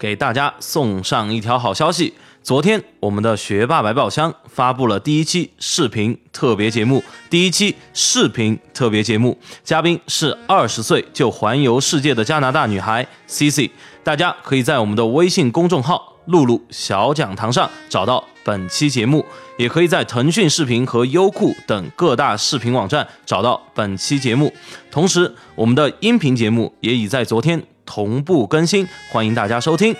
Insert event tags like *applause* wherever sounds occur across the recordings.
给大家送上一条好消息。昨天，我们的学霸百宝箱发布了第一期视频特别节目。第一期视频特别节目，嘉宾是二十岁就环游世界的加拿大女孩 Cici。大家可以在我们的微信公众号“露露小讲堂”上找到本期节目，也可以在腾讯视频和优酷等各大视频网站找到本期节目。同时，我们的音频节目也已在昨天同步更新，欢迎大家收听。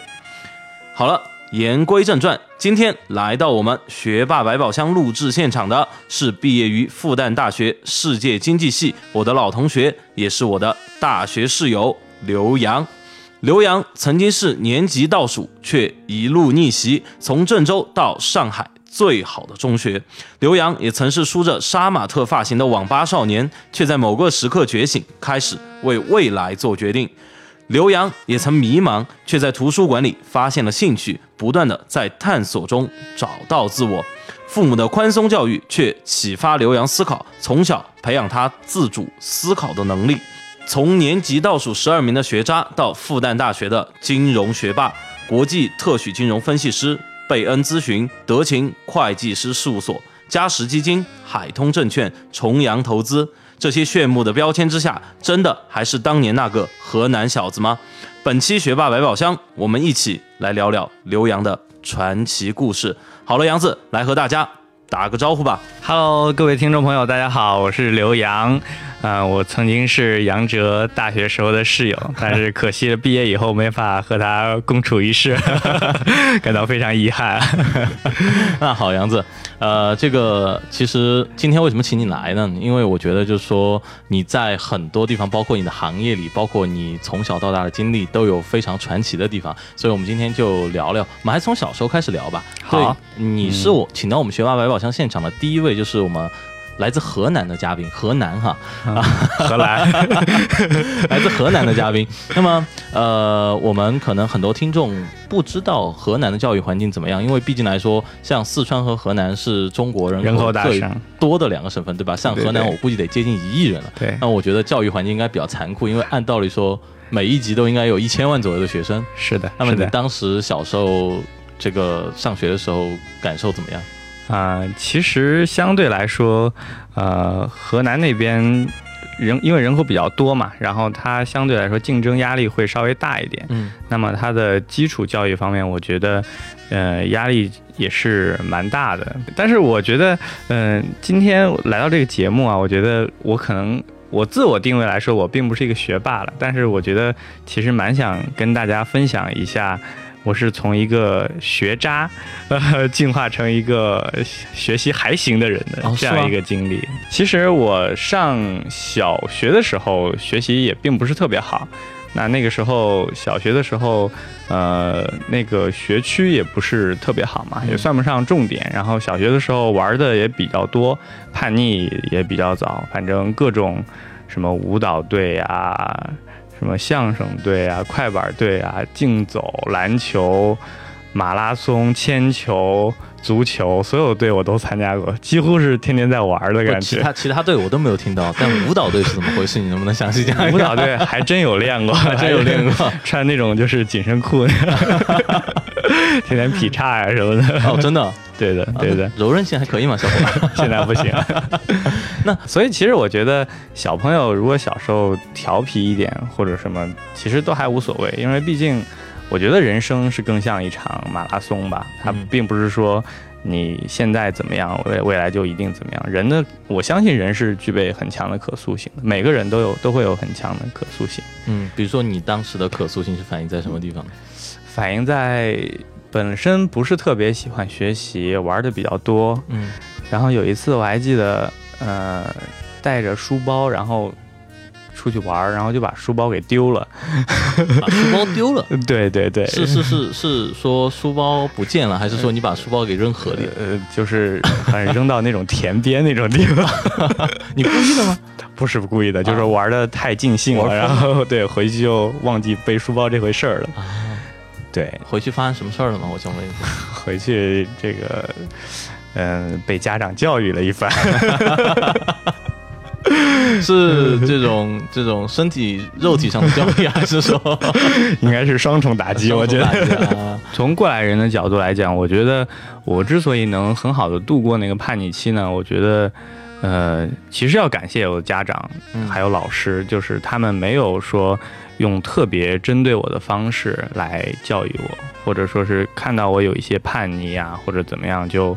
好了。言归正传，今天来到我们学霸百宝箱录制现场的是毕业于复旦大学世界经济系我的老同学，也是我的大学室友刘洋。刘洋曾经是年级倒数，却一路逆袭，从郑州到上海最好的中学。刘洋也曾是梳着杀马特发型的网吧少年，却在某个时刻觉醒，开始为未来做决定。刘洋也曾迷茫，却在图书馆里发现了兴趣，不断的在探索中找到自我。父母的宽松教育却启发刘洋思考，从小培养他自主思考的能力。从年级倒数十二名的学渣，到复旦大学的金融学霸，国际特许金融分析师，贝恩咨询、德勤会计师事务所、嘉实基金、海通证券、重阳投资。这些炫目的标签之下，真的还是当年那个河南小子吗？本期学霸百宝箱，我们一起来聊聊刘洋的传奇故事。好了，杨子来和大家打个招呼吧。Hello，各位听众朋友，大家好，我是刘洋。啊，我曾经是杨哲大学时候的室友，但是可惜毕业以后没法和他共处一室，*laughs* 感到非常遗憾。*laughs* 那好，杨子，呃，这个其实今天为什么请你来呢？因为我觉得就是说你在很多地方，包括你的行业里，包括你从小到大的经历，都有非常传奇的地方，所以我们今天就聊聊。我们还从小时候开始聊吧。好，你是我请到我们学霸百宝箱现场的第一位，就是我们。来自河南的嘉宾，河南哈，啊，荷兰，*laughs* 来自河南的嘉宾。那么，呃，我们可能很多听众不知道河南的教育环境怎么样，因为毕竟来说，像四川和河南是中国人口最多的两个省份，对吧？像河南，我估计得接近一亿人了。对，那我觉得教育环境应该比较残酷，因为按道理说，每一级都应该有一千万左右的学生。是的，那么你当时小时候这个上学的时候感受怎么样？啊，其实相对来说，呃，河南那边人因为人口比较多嘛，然后它相对来说竞争压力会稍微大一点。嗯，那么它的基础教育方面，我觉得，呃，压力也是蛮大的。但是我觉得，嗯，今天来到这个节目啊，我觉得我可能我自我定位来说，我并不是一个学霸了，但是我觉得其实蛮想跟大家分享一下。我是从一个学渣，呃，*laughs* 进化成一个学习还行的人的这样一个经历。其实我上小学的时候学习也并不是特别好，那那个时候小学的时候，呃，那个学区也不是特别好嘛，也算不上重点。然后小学的时候玩的也比较多，叛逆也比较早，反正各种什么舞蹈队啊。什么相声队啊、快板队啊、竞走、篮球、马拉松、铅球、足球，所有队我都参加过，几乎是天天在玩的感觉。其他其他队我都没有听到，但舞蹈队是怎么回事？你能不能详细讲？*laughs* 舞蹈队还真有练过，*laughs* 还真有练过，*laughs* 穿那种就是紧身裤，天天劈叉呀什么的。哦，真的。对的，对的，柔韧性还可以吗？小伙伴，现在不行。那所以其实我觉得小朋友如果小时候调皮一点或者什么，其实都还无所谓，因为毕竟我觉得人生是更像一场马拉松吧。它并不是说你现在怎么样，未未来就一定怎么样。人的，我相信人是具备很强的可塑性的，每个人都有都会有很强的可塑性。嗯，比如说你当时的可塑性是反映在什么地方？反映在。本身不是特别喜欢学习，玩的比较多。嗯，然后有一次我还记得，呃，带着书包，然后出去玩儿，然后就把书包给丢了。把书包丢了。*laughs* 对对对，是是是是说书包不见了，还是说你把书包给扔河里？呃，就是扔到那种田边那种地方。*laughs* 你故意的吗？*laughs* 不是故意的，就是玩的太尽兴了，玩然后对回去就忘记背书包这回事儿了。啊，对，回去发生什么事儿了吗？我想问一下。回去这个，嗯、被家长教育了一番。*laughs* 是这种这种身体肉体上的教育，还是说？*laughs* 应该是双重打击，*laughs* 我觉得。啊。从过来人的角度来讲，我觉得我之所以能很好的度过那个叛逆期呢，我觉得，呃，其实要感谢我的家长嗯。还有老师，就是他们没有说用特别针对我的方式来教育我，或者说是看到我有一些叛逆啊，或者怎么样，就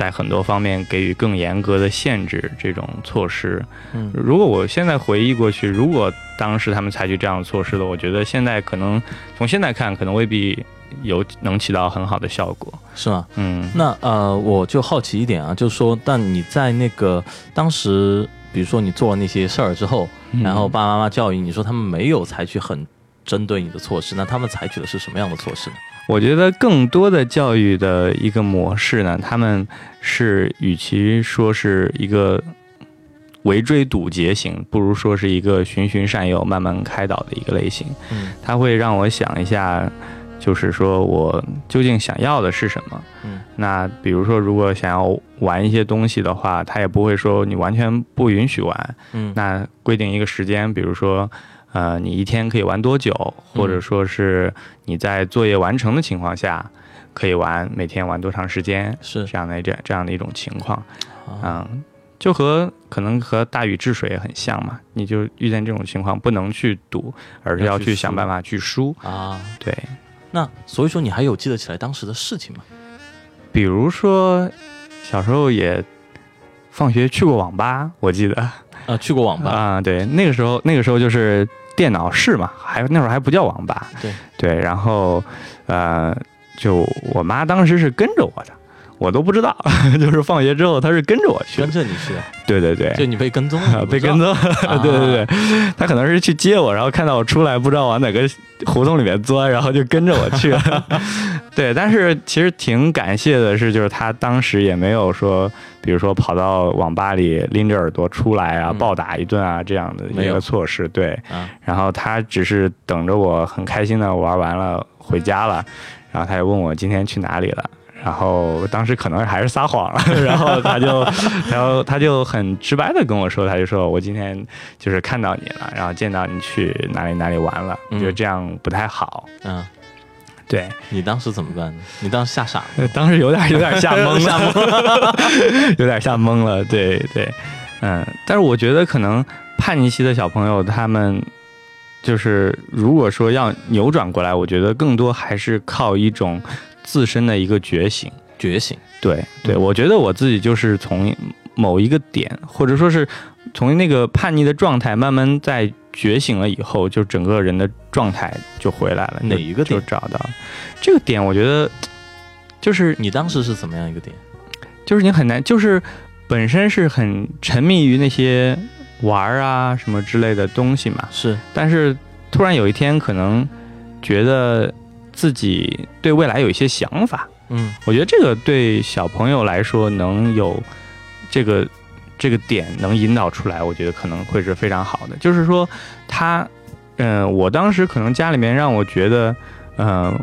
在很多方面给予更严格的限制这种措施。嗯如果我现在回忆过去，如果当时他们采取这样的措施的，我觉得现在可能从现在看，可能未必有能起到很好的效果。是吗？嗯，那呃，我就好奇一点啊，就是说，但你在那个当时，比如说你做了那些事儿之后，嗯然后爸爸妈妈教育你说他们没有采取很针对你的措施，那他们采取的是什么样的措施呢？我觉得更多的教育的一个模式呢，他们是与其说是一个围追堵截型，不如说是一个循循善诱、慢慢开导的一个类型。嗯它会让我想一下，就是说我究竟想要的是什么。嗯那比如说，如果想要玩一些东西的话，他也不会说你完全不允许玩。嗯那规定一个时间，比如说，呃，你一天可以玩多久，或者说是你在作业完成的情况下可以玩，每天玩多长时间，是。这样的这这样的一种情况。啊。嗯，就和可能和大禹治水很像嘛，你就遇见这种情况，不能去赌，而是要去想办法去输。啊，对，那所以说你还有记得起来当时的事情吗？比如说小时候也放学去过网吧，我记得。啊，去过网吧，啊、对，那个时候那个时候就是电脑室嘛，还那会儿还不叫网吧。对对，然后呃，就我妈当时是跟着我的。我都不知道，*laughs* 就是放学之后他是跟着我去。的跟，着你去，对对对，就你被跟踪了，*laughs* 被跟踪，*laughs* 啊对对对，他可能是去接我，然后看到我出来，不知道往哪个胡同里面钻，然后就跟着我去了。对，但是其实挺感谢的是，就是他当时也没有说，比如说跑到网吧里拎着耳朵出来啊，嗯。暴打一顿啊这样的一个措施。对，啊，然后他只是等着我很开心的玩完了回家了，然后他也问我今天去哪里了。然后当时可能还是撒谎了，*laughs* 然后他就，然后他就很直白的跟我说，他就说我今天就是看到你了，然后见到你去哪里哪里玩了，我觉得嗯这样不太好。嗯，对，你当时怎么办呢？你当时吓傻了，呃当时有点有点吓懵吓了，有点吓懵了。*laughs* *laughs* 对对，嗯，但是我觉得可能叛逆期的小朋友他们。就是如果说要扭转过来，我觉得更多还是靠一种自身的一个觉醒。觉醒，对对，嗯我觉得我自己就是从某一个点，或者说是从那个叛逆的状态，慢慢在觉醒了以后，就整个人的状态就回来了。哪一个点就找到这个点？我觉得就是你当时是怎么样一个点？就是你很难，就是本身是很沉迷于那些玩儿啊什么之类的东西嘛，是，但是突然有一天可能觉得自己对未来有一些想法。嗯我觉得这个对小朋友来说能有这个这个点能引导出来，我觉得可能会是非常好的。就是说他，嗯、我当时可能家里面让我觉得，嗯、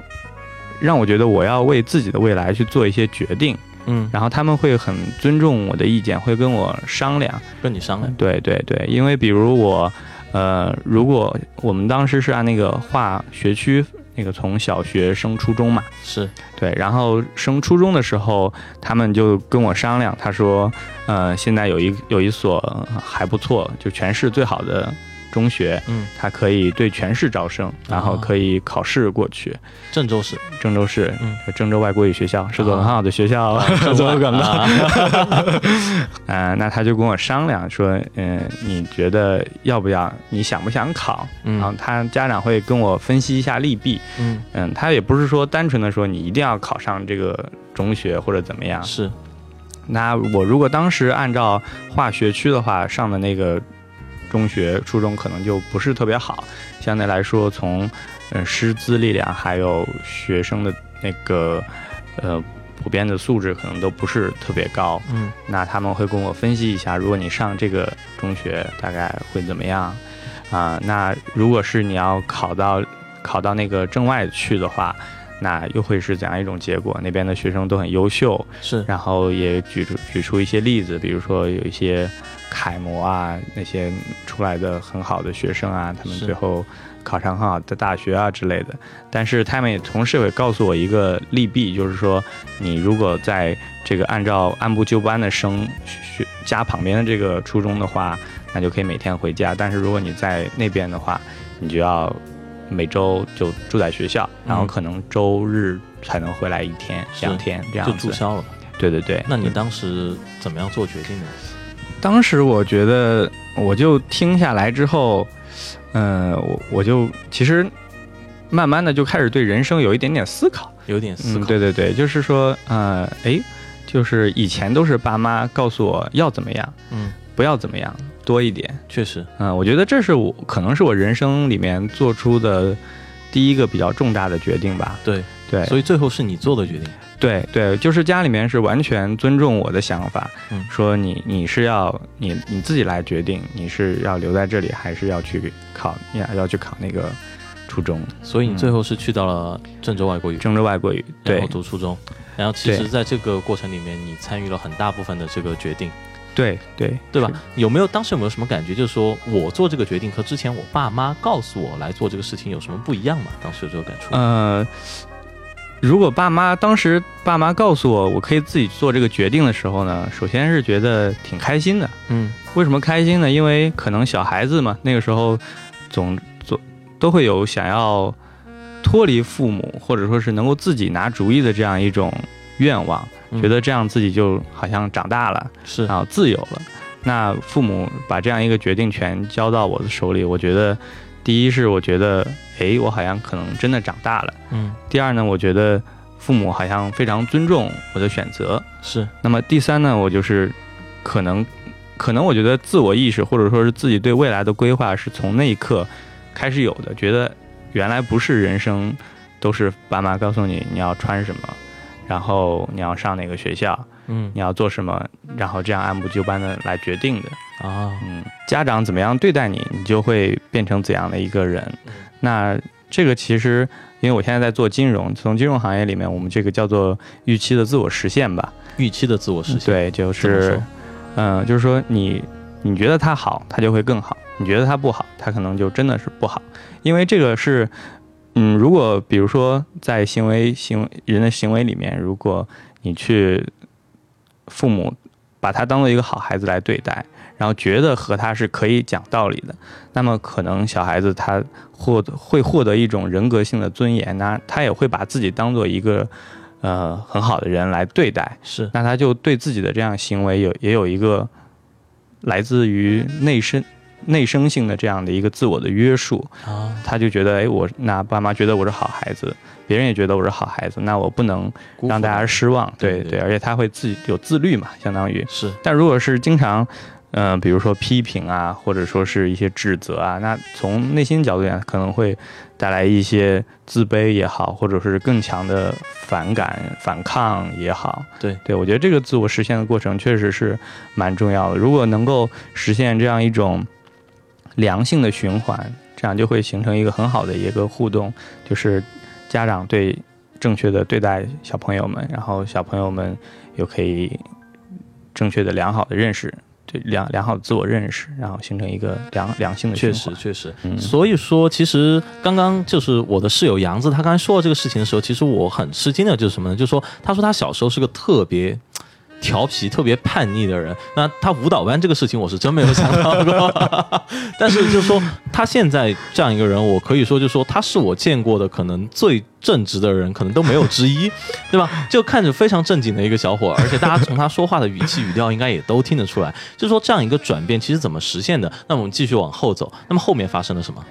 让我觉得我要为自己的未来去做一些决定，嗯，然后他们会很尊重我的意见，会跟我商量。跟你商量，对对对，因为比如我，呃，如果我们当时是按那个划学区，那个从小学升初中嘛，是，对，然后升初中的时候，他们就跟我商量，他说，呃，现在有一有一所还不错，就全市最好的中学，嗯，他可以对全市招生，然后可以考试过去。郑州市，郑州市，嗯郑州外国语学校是个很好的学校，啊做个广告。啊 *laughs* 啊、那他就跟我商量说，嗯、你觉得要不要？你想不想考？然后嗯他家长会跟我分析一下利弊。嗯，嗯，他也不是说单纯的说你一定要考上这个中学或者怎么样。是，那我如果当时按照划学区的话，上的那个中学、初中可能就不是特别好，相对来说从呃师资力量还有学生的那个呃普遍的素质可能都不是特别高。嗯。那他们会跟我分析一下，如果你上这个中学大概会怎么样？啊、那如果是你要考到考到那个正外去的话，那又会是怎样一种结果？那边的学生都很优秀，是然后也举出举出一些例子，比如说有一些楷模啊，那些出来的很好的学生啊，他们最后考上很好的大学啊之类的。但是他们也同时会告诉我一个利弊，就是说你如果在这个按照按部就班的升学家旁边的这个初中的话，那就可以每天回家。但是如果你在那边的话，你就要每周就住在学校，然后嗯可能周日才能回来一天、是两天这样子。注销了。对对对，那你当时怎么样做决定的？当时我觉得，我就听下来之后，嗯、我我就其实慢慢的就开始对人生有一点点思考。有点思嗯，考。对对对，就是说，呃，诶，就是以前都是爸妈告诉我要怎么样，嗯，不要怎么样，多一点。确实，嗯、我觉得这是我可能是我人生里面做出的第一个比较重大的决定吧。对，对，所以最后是你做的决定。对对，就是家里面是完全尊重我的想法，嗯说你你是要你你自己来决定，你是要留在这里，还是要去考要要去考那个初中所以你最后是去到了郑州外国语，郑州外国语？对然后读初中。然后其实在这个过程里面，你参与了很大部分的这个决定，对对对吧？有没有当时有没有什么感觉，就是说我做这个决定和之前我爸妈告诉我来做这个事情有什么不一样吗？当时有这个感触？呃，如果爸妈当时爸妈告诉我我可以自己做这个决定的时候呢，首先是觉得挺开心的。嗯为什么开心呢？因为可能小孩子嘛，那个时候总总都会有想要脱离父母，或者说是能够自己拿主意的这样一种愿望，嗯觉得这样自己就好像长大了，是然后自由了。那父母把这样一个决定权交到我的手里，我觉得第一是我觉得，哎，我好像可能真的长大了。嗯第二呢，我觉得父母好像非常尊重我的选择。是那么第三呢，我就是可能，可能我觉得自我意识或者说是自己对未来的规划是从那一刻开始有的，觉得原来不是人生都是爸妈告诉你你要穿什么，然后你要上哪个学校，嗯你要做什么，然后这样按部就班的来决定的。啊嗯，家长怎么样对待你，你就会变成怎样的一个人。嗯那这个其实，因为我现在在做金融，从金融行业里面，我们这个叫做预期的自我实现吧。预期的自我实现。对，就是嗯、就是说你你觉得它好，它就会更好；你觉得它不好，它可能就真的是不好。因为这个是，嗯，如果比如说在行为行为人的行为里面，如果你去父母把他当做一个好孩子来对待，然后觉得和他是可以讲道理的，那么可能小孩子他获得会获得一种人格性的尊严，那他也会把自己当做一个呃很好的人来对待。是那他就对自己的这样行为有也有一个来自于内生内生性的这样的一个自我的约束，啊，他就觉得，哎，我那爸妈觉得我是好孩子，别人也觉得我是好孩子，那我不能让大家失望，对对对而且他会自己有自律嘛，相当于。是但如果是经常，嗯、比如说批评啊，或者说是一些指责啊，那从内心角度讲，可能会带来一些自卑也好，或者是更强的反感、反抗也好。对对我觉得这个自我实现的过程确实是蛮重要的。如果能够实现这样一种良性的循环，这样就会形成一个很好的一个互动，就是家长对正确的对待小朋友们，然后小朋友们又可以正确的、良好的认识，对良良好的自我认识，然后形成一个良良性的循确。实确实。嗯所以说，其实刚刚就是我的室友杨子，他刚才说到这个事情的时候，其实我很吃惊的就是什么呢？就是说，他说他小时候是个特别。调皮、特别叛逆的人，那他舞蹈班这个事情我是真没有想到过。*laughs* 但是就说，他现在这样一个人，我可以说，就说他是我见过的可能最正直的人，可能都没有之一，*laughs* 对吧？就看着非常正经的一个小伙，而且大家从他说话的语气语调应该也都听得出来。就是说，这样一个转变其实怎么实现的？那我们继续往后走，那么后面发生了什么？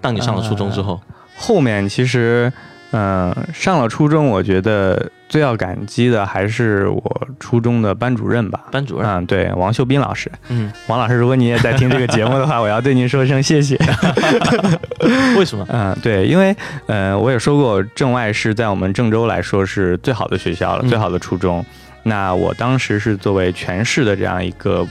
当你上了初中之后，后面其实，嗯，上了初中，我觉得最要感激的还是我初中的班主任吧。班主任，嗯，对，王秀斌老师。嗯，王老师，如果你也在听这个节目的话，*laughs* 我要对您说声谢谢。*laughs* 为什么？*laughs* 嗯，对，因为，呃，我也说过，郑外是在我们郑州来说是最好的学校了，嗯最好的初中。那我当时是作为全市的这样一个，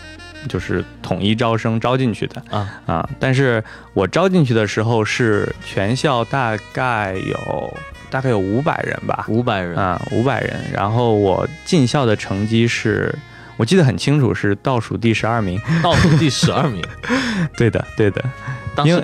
就是统一招生招进去的啊啊。但是我招进去的时候是全校大概有大概有五百人吧，五百人，啊，五百人。然后我进校的成绩是。我记得很清楚，是倒数第十二名。倒数第十二名。*laughs* 对的，对的。当时因为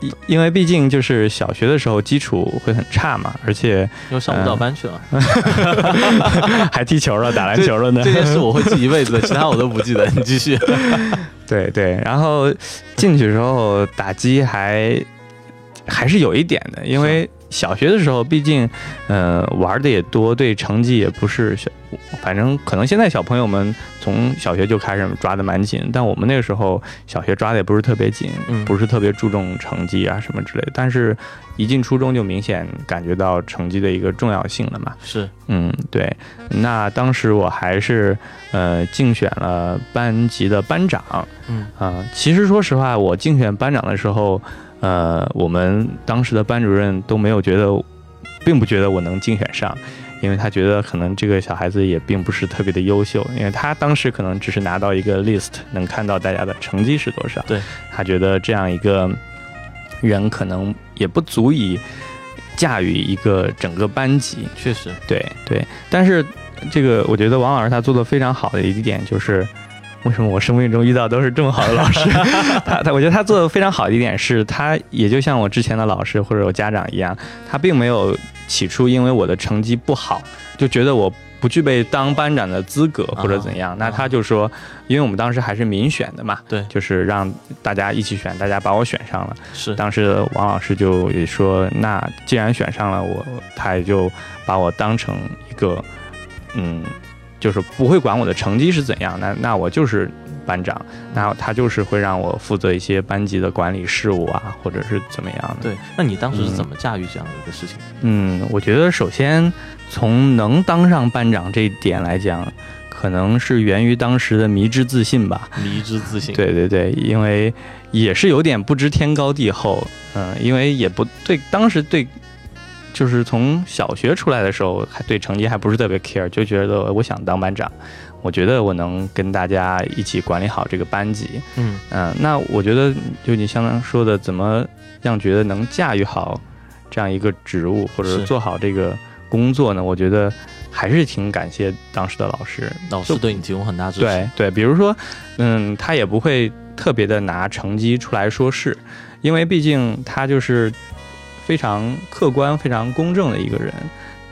因因为毕竟就是小学的时候基础会很差嘛，而且又上舞蹈班去了。*laughs* 还踢球了，打篮球了呢。这件事我会记一辈子的，其他我都不记得。你继续。*laughs* 对对，然后进去时候打击还还是有一点的，因为小学的时候毕竟呃玩的也多，对成绩也不是小，反正可能现在小朋友们从小学就开始抓的蛮紧，但我们那个时候小学抓的也不是特别紧，嗯不是特别注重成绩啊什么之类的，但是一进初中就明显感觉到成绩的一个重要性了嘛。是，嗯，对。那当时我还是呃竞选了班级的班长。嗯啊、其实说实话，我竞选班长的时候，呃，我们当时的班主任都没有觉得，并不觉得我能竞选上。因为他觉得可能这个小孩子也并不是特别的优秀，因为他当时可能只是拿到一个 list，能看到大家的成绩是多少。对，他觉得这样一个人可能也不足以驾驭一个整个班级。确实，对对，但是这个我觉得王老师他做的非常好的一点就是，为什么我生命中遇到都是这么好的老师？*laughs* 他他，我觉得他做的非常好的一点是，他也就像我之前的老师或者我家长一样，他并没有起初因为我的成绩不好就觉得我。不具备当班长的资格或者怎样，那他就说，因为我们当时还是民选的嘛，对就是让大家一起选，大家把我选上了，是，当时王老师就也说，那既然选上了我，他也就把我当成一个，嗯，就是不会管我的成绩是怎样，那那我就是班长，那他就是会让我负责一些班级的管理事务啊，或者是怎么样的。对。那你当时是怎么驾驭这样的一个事情？嗯，我觉得首先从能当上班长这一点来讲，可能是源于当时的迷之自信吧。迷之自信。，对对对，因为也是有点不知天高地厚，嗯，因为也不对，当时对，就是从小学出来的时候，还对成绩还不是特别 care，就觉得我想当班长，我觉得我能跟大家一起管理好这个班级，嗯。嗯，那我觉得就你相当说的，怎么样觉得能驾驭好这样一个职务，或者做好这个工作呢？我觉得还是挺感谢当时的老师，老师对你提供很大支持。对对，比如说，嗯，他也不会特别的拿成绩出来说事，因为毕竟他就是非常客观、非常公正的一个人。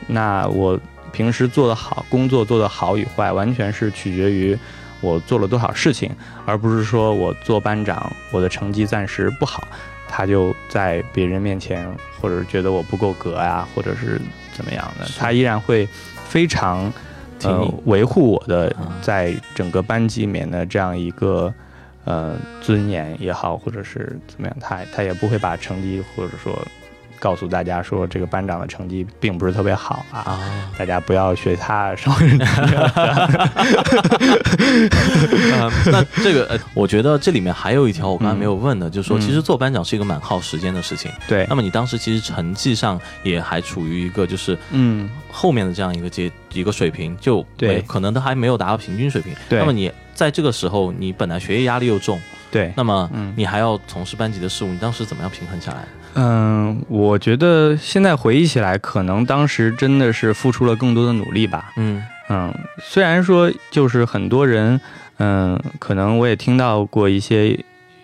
那我平时做得好，工作做得好与坏，完全是取决于我做了多少事情，而不是说我做班长，我的成绩暂时不好，他就在别人面前，或者是觉得我不够格呀、或者是怎么样的，他依然会非常。呃，维护我的啊在整个班级里面的这样一个呃尊严也好，或者是怎么样，他他也不会把成绩或者说告诉大家说这个班长的成绩并不是特别好啊，啊，大家不要学他什么。呃 *laughs* 那这个呃，我觉得这里面还有一条我刚才没有问的，就是说，嗯其实做班长是一个蛮耗时间的事情。对那，么你当时其实成绩上也还处于一个就是嗯，后面的这样一个阶一个水平，就对没可能都还没有达到平均水平。对那么你在这个时候，你本来学业压力又重，对，那么嗯你还要从事班级的事务，你当时怎么样平衡下来？嗯，我觉得现在回忆起来，可能当时真的是付出了更多的努力吧。嗯嗯，虽然说就是很多人，嗯，可能我也听到过一些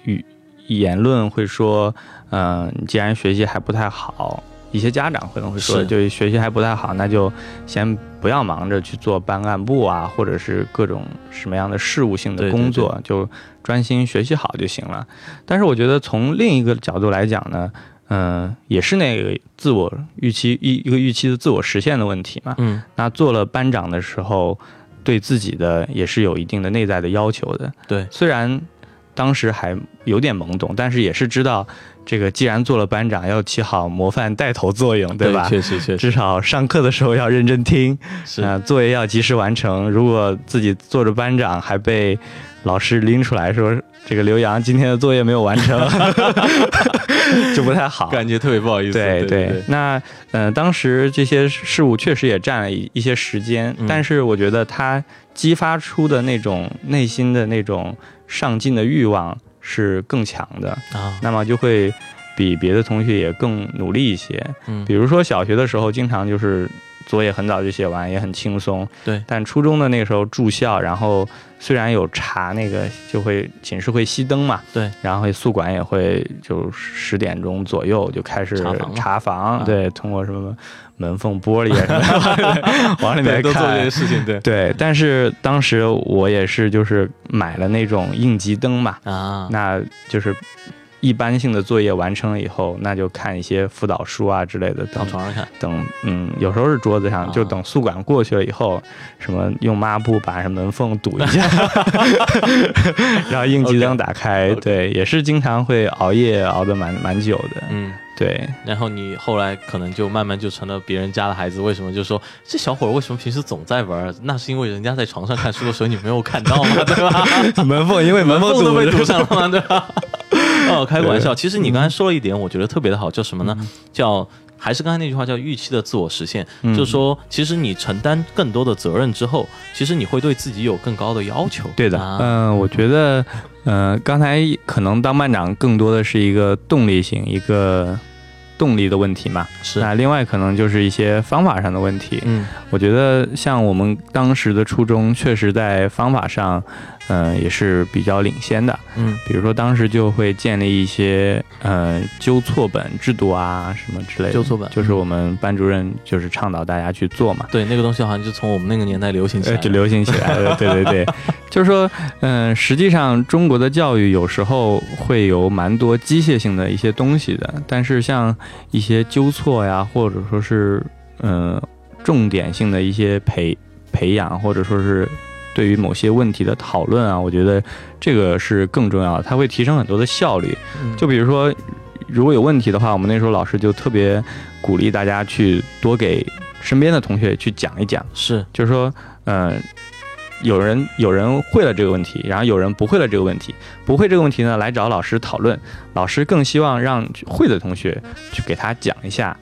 语言论会说，嗯，你既然学习还不太好，一些家长可能会说，是就学习还不太好，那就先不要忙着去做班干部啊，或者是各种什么样的事务性的对对工作，就专心学习好就行了。但是我觉得从另一个角度来讲呢，嗯，也是那个自我预期一一个预期的自我实现的问题嘛。嗯那做了班长的时候，对自己的也是有一定的内在的要求的。对，虽然当时还有点懵懂，但是也是知道这个既然做了班长，要起好模范带头作用，对吧？确实确实至少上课的时候要认真听，是啊、作业要及时完成。如果自己做着班长，还被老师拎出来说这个刘洋今天的作业没有完成，*laughs* 就不太好。感觉特别不好意思。对对对，那呃，当时这些事物确实也占了一一些时间，嗯但是我觉得他激发出的那种内心的那种上进的欲望是更强的，啊，那么就会比别的同学也更努力一些。嗯。比如说小学的时候，经常就是作业很早就写完，也很轻松。对。但初中的那个时候住校，然后虽然有查那个，就会寝室会熄灯嘛，对，然后宿管也会就十点钟左右就开始查房查房，啊。对，通过什么门缝玻璃啊 *laughs* 什么的往里面对都做这些看。事情，对对，但是当时我也是就是买了那种应急灯嘛，啊，那就是一般性的作业完成了以后，那就看一些辅导书啊之类的，等躺床上看，等，嗯，有时候是桌子上，啊就等宿管过去了以后，什么用抹布把门缝堵一下，*laughs* 然后应急灯打开对，也是经常会熬夜熬得蛮蛮久的，嗯。对，然后你后来可能就慢慢就成了别人家的孩子，为什么？就说这小伙儿为什么平时总在玩儿？那是因为人家在床上看书的时候你没有看到嘛，对吧？*laughs* 门缝因为门缝缝都被堵堵上了嘛，对吧？*laughs* 哦，开个玩笑。其实你刚才说了一点，我觉得特别的好，叫什么呢？叫还是刚才那句话，叫预期的自我实现。嗯就是说，其实你承担更多的责任之后，其实你会对自己有更高的要求。对的，啊嗯、我觉得，呃，刚才可能当班长更多的是一个动力型，一个动力的问题嘛。是，那另外可能就是一些方法上的问题。嗯我觉得像我们当时的初衷，确实在方法上，嗯、也是比较领先的。嗯比如说当时就会建立一些呃纠错本制度啊，什么之类的。纠错本就是我们班主任就是倡导大家去做嘛。对，那个东西好像就从我们那个年代流行起呃，来了。就流行起来了，对对对，*laughs* 就是说，嗯、实际上中国的教育有时候会有蛮多机械性的一些东西的，但是像一些纠错呀，或者说是嗯、呃重点性的一些培培养，或者说是对于某些问题的讨论啊，我觉得这个是更重要的，它会提升很多的效率。嗯就比如说，如果有问题的话，我们那时候老师就特别鼓励大家去多给身边的同学去讲一讲。是就是说，呃，有人有人会了这个问题，然后有人不会了这个问题，不会这个问题呢，来找老师讨论，老师更希望让会的同学去给他讲一下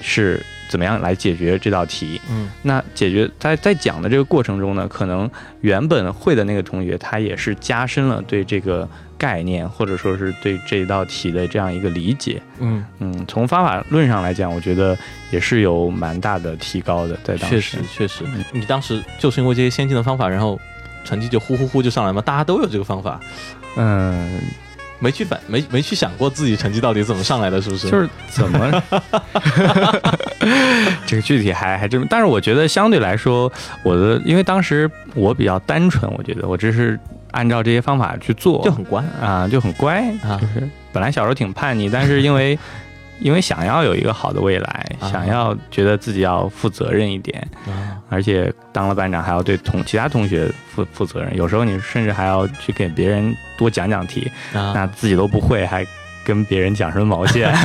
是怎么样来解决这道题。嗯那解决在在讲的这个过程中呢，可能原本会的那个同学，他也是加深了对这个概念或者说是对这道题的这样一个理解。嗯，嗯，从方法论上来讲，我觉得也是有蛮大的提高的，在当时。确实确实嗯，你当时就是因为这些先进的方法，然后成绩就呼呼呼就上来嘛，大家都有这个方法，嗯，没去反没没去想过自己成绩到底怎么上来的，是不是？就是怎么，*laughs* 这个具体还还真，但是我觉得相对来说，我的因为当时我比较单纯，我觉得我只是按照这些方法去做，就很乖。啊，就很乖，啊。就是本来小时候挺叛逆，但是因为因为想要有一个好的未来，啊想要觉得自己要负责任一点，啊，而且当了班长还要对同其他同学负负责任，有时候你甚至还要去给别人多讲讲题，啊那自己都不会还。跟别人讲什么毛线？*laughs*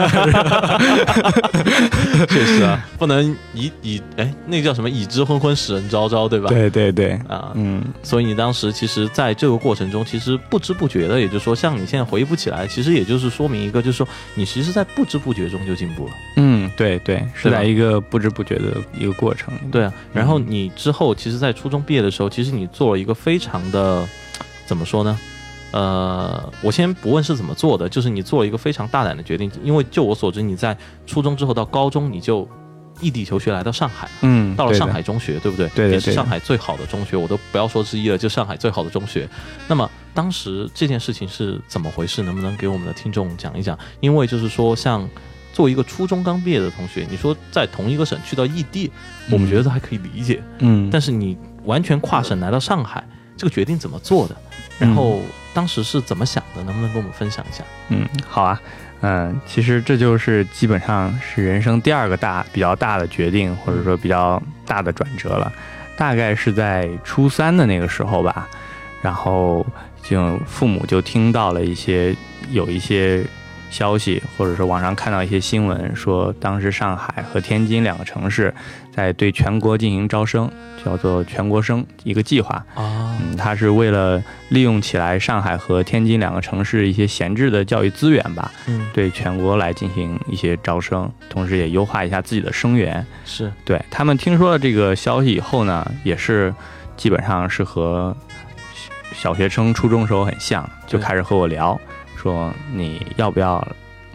确实啊，不能以以哎，那个叫什么“以知昏昏，使人昭昭”，对吧？对对对，啊，嗯，所以你当时其实在这个过程中，其实不知不觉的，也就是说，像你现在回忆不起来，其实也就是说明一个，就是说你其实，在不知不觉中就进步了。嗯，对对，是在一个不知不觉的一个过程。对啊，然后你之后，其实，在初中毕业的时候，其实你做了一个非常的，怎么说呢？呃，我先不问是怎么做的，就是你做了一个非常大胆的决定，因为就我所知，你在初中之后到高中，你就异地求学来到上海，嗯，到了上海，中学，对不对？也是对的对的上海最好的中学，我都不要说之一了，就上海最好的中学。那么当时这件事情是怎么回事？能不能给我们的听众讲一讲？因为就是说，像作为一个初中刚毕业的同学，你说在同一个省去到异地，我们觉得还可以理解，嗯，但是你完全跨省来到上海，这个决定怎么做的？然后当时是怎么想的？能不能跟我们分享一下？嗯，好啊，嗯，其实这就是基本上是人生第二个大比较大的决定，或者说比较大的转折了。大概是在初三的那个时候吧，然后就父母就听到了一些有一些消息，或者说网上看到一些新闻，说当时上海和天津两个城市在对全国进行招生，叫做全国生一个计划。啊，嗯，它是为了利用起来上海和天津两个城市一些闲置的教育资源吧，嗯，对全国来进行一些招生，同时也优化一下自己的生源。是，对他们听说了这个消息以后呢，也是基本上是和小小学生、初中时候很像，就开始和我聊，说你要不要，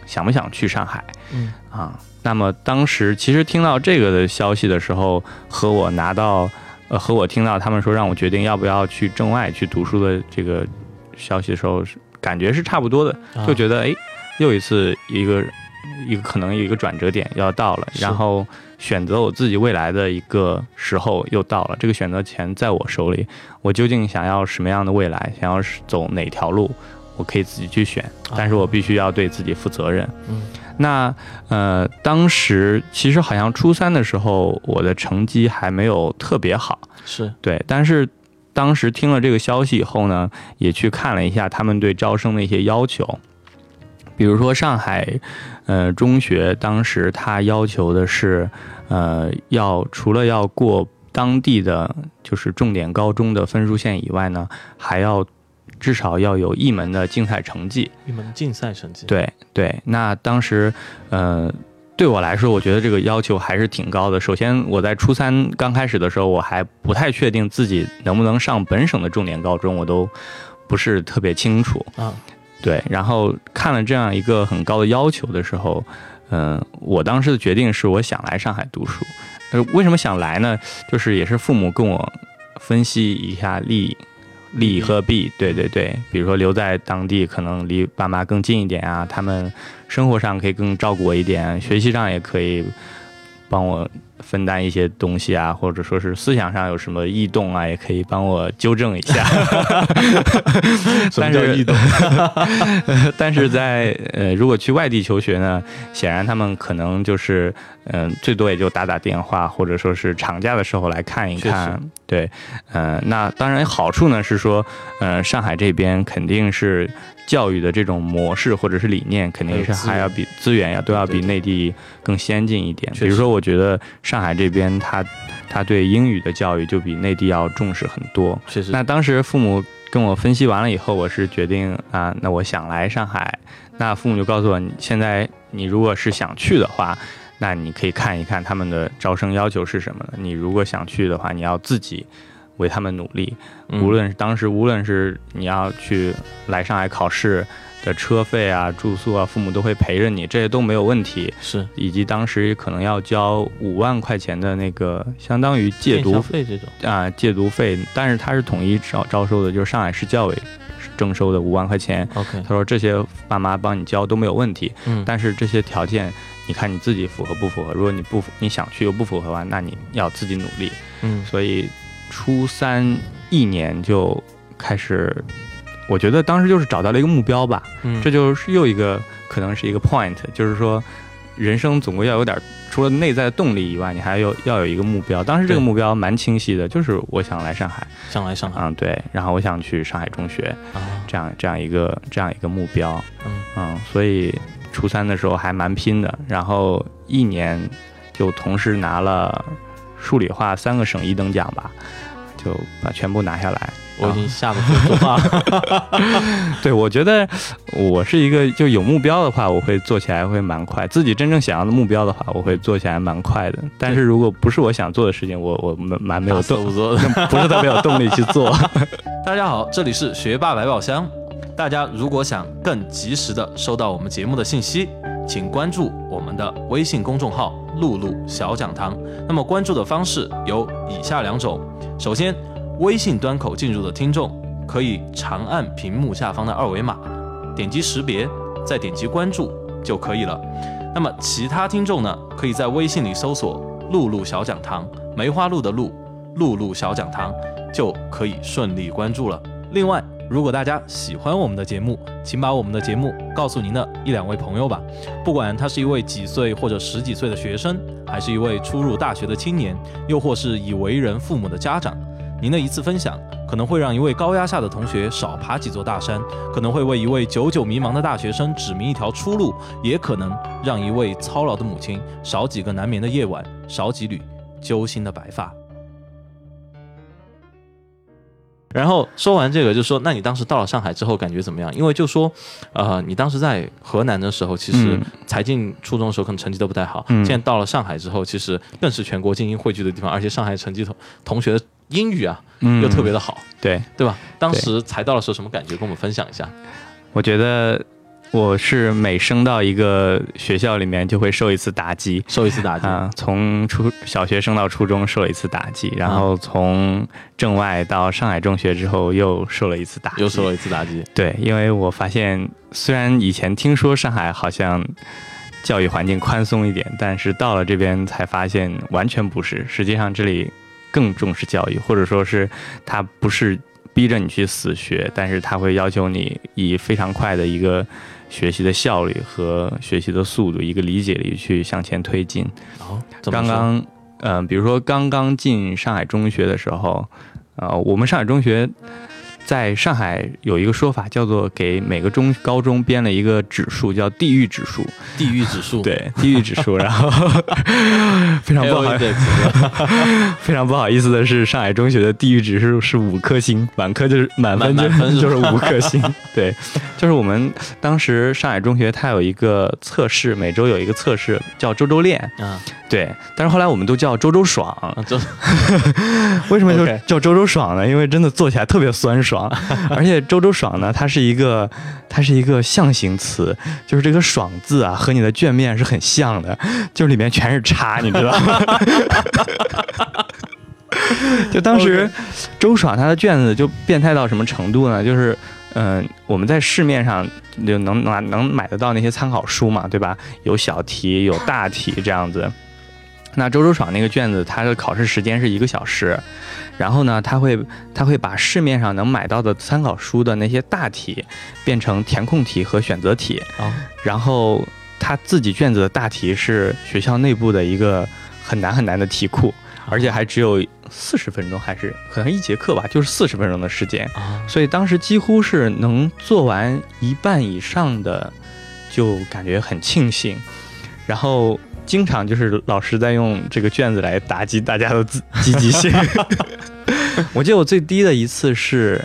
想不想去上海。嗯，啊？那么当时其实听到这个的消息的时候，和我拿到呃和我听到他们说让我决定要不要去镇外去读书的这个消息的时候，是感觉是差不多的，啊。就觉得哎，又一次一个一个可能有一个转折点要到了，然后选择我自己未来的一个时候又到了，这个选择权在我手里，我究竟想要什么样的未来，想要是走哪条路，我可以自己去选，但是我必须要对自己负责任。嗯，那呃，当时其实好像初三的时候，我的成绩还没有特别好，是，对，但是当时听了这个消息以后呢，也去看了一下他们对招生的一些要求，比如说上海，呃，中学当时他要求的是，呃，要除了要过当地的就是重点高中的分数线以外呢，还要至少要有一门的竞赛成绩。一门竞赛成绩，，对对，那当时，呃，对我来说，我觉得这个要求还是挺高的。首先，我在初三刚开始的时候，我还不太确定自己能不能上本省的重点高中，我都不是特别清楚。啊，对，然后看了这样一个很高的要求的时候，嗯、我当时的决定是我想来上海读书。呃，为什么想来呢？就是也是父母跟我分析一下利利和弊。对对对，比如说留在当地可能离爸妈更近一点啊，他们生活上可以更照顾我一点，学习上也可以帮我分担一些东西啊，或者说是思想上有什么异动啊，也可以帮我纠正一下。*laughs* 什么叫异动？*laughs* 但是在呃，如果去外地求学呢，显然他们可能就是嗯、最多也就打打电话，或者说是长假的时候来看一看。对，呃，那当然好处呢是说，呃，上海这边肯定是教育的这种模式或者是理念，肯定是还要比资源呀都要比内地更先进一点。比如说，我觉得上海这边他他对英语的教育就比内地要重视很多。确实，那当时父母跟我分析完了以后，我是决定啊，那我想来上海。那父母就告诉我，你现在你如果是想去的话，那你可以看一看他们的招生要求是什么的。你如果想去的话，你要自己为他们努力。嗯无论是当时无论是你要去来上海考试的车费啊、住宿啊，父母都会陪着你，这些都没有问题。是以及当时可能要交五万块钱的那个，相当于戒电消毒费这种，啊戒毒费，但是他是统一招招收的，就是上海市教委征收的五万块钱。OK，他说这些爸妈帮你交都没有问题，嗯，但是这些条件你看你自己符合不符合？如果你不符你想去又不符合的话，那你要自己努力。嗯，所以初三一年就开始，我觉得当时就是找到了一个目标吧，嗯，这就是又一个可能是一个 point，就是说人生总归要有点除了内在的动力以外，你还有要有一个目标。当时这个目标蛮清晰的，就是我想来上海，想来上海。嗯，对，然后我想去上海中学，啊，这样这样一个这样一个目标，嗯。嗯，所以初三的时候还蛮拼的，然后一年就同时拿了数理化三个省一等奖吧，就把全部拿下来。我已经吓得说不出话了。*laughs* 对，我觉得我是一个就有目标的话，我会做起来会蛮快。自己真正想要的目标的话，我会做起来蛮快的。但是如果不是我想做的事情，我我蛮蛮没有动，不做的。*laughs* 不是特别有动力去做。*laughs* 大家好，这里是学霸百宝箱。大家如果想更及时的收到我们节目的信息，请关注我们的微信公众号“露露小讲堂”。那么关注的方式有以下两种：首先，微信端口进入的听众可以长按屏幕下方的二维码，点击识别，再点击关注就可以了。那么其他听众呢，可以在微信里搜索“露露小讲堂”，梅花鹿的鹿，露露小讲堂，就可以顺利关注了。另外，如果大家喜欢我们的节目，请把我们的节目告诉您的一两位朋友吧。不管他是一位几岁或者十几岁的学生，还是一位初入大学的青年，又或是已为人父母的家长，您的一次分享，可能会让一位高压下的同学少爬几座大山，可能会为一位久久迷茫的大学生指明一条出路，也可能让一位操劳的母亲少几个难眠的夜晚，少几缕揪心的白发。然后说完这个，就说那你当时到了上海之后感觉怎么样？因为就说，呃，你当时在河南的时候，其实嗯才进初中的时候可能成绩都不太好，嗯现在到了上海之后，其实更是全国精英汇聚的地方，而且上海成绩同同学的英语啊嗯又特别的好，对，对吧？当时才到的时候什么感觉？跟我们分享一下。我觉得我是每升到一个学校里面就会受一次打击。受一次打击，啊，从初小学升到初中受了一次打击，然啊后从政外到上海中学之后又受了一次打击，又受了一次打击。对，因为我发现虽然以前听说上海好像教育环境宽松一点，但是到了这边才发现完全不是，实际上这里更重视教育，或者说是它不是逼着你去死学，但是他会要求你以非常快的一个学习的效率和学习的速度，一个理解力去向前推进。哦，刚刚刚，呃，比如说刚刚进上海中学的时候，呃，我们上海中学在上海有一个说法，叫做给每个中高中编了一个指数，叫地域指数。地域指数，对，地域指数。然后 *laughs* 非常不好对吧 *laughs* 非常不好意思的是，上海中学的地域指数是五颗星，满科就是满分就满满分是 *laughs* 就是五颗星。对，就是我们当时上海中学它有一个测试，每周有一个测试叫周周练。啊对，但是后来我们都叫周周爽。为什么就叫周周爽呢？因为真的做起来特别酸爽，*laughs* 而且周周爽呢，它是一个它是一个象形词，就是这个“爽”字啊，和你的卷面是很像的，就是里面全是叉，你知道吗？*laughs* 就当时周爽他的卷子就变态到什么程度呢？就是。嗯，我们在市面上就能拿能买得到那些参考书嘛，对吧？有小题，有大题这样子。那周周爽那个卷子，它的考试时间是一个小时，然后呢，他会他会把市面上能买到的参考书的那些大题变成填空题和选择题，啊然后他自己卷子的大题是学校内部的一个很难很难的题库，而且还只有四十分钟，还是可能一节课吧，就是四十分钟的时间，啊所以当时几乎是能做完一半以上的，就感觉很庆幸，然后。经常就是老师在用这个卷子来打击大家的自 *laughs* 积极性。*laughs* 我记得我最低的一次是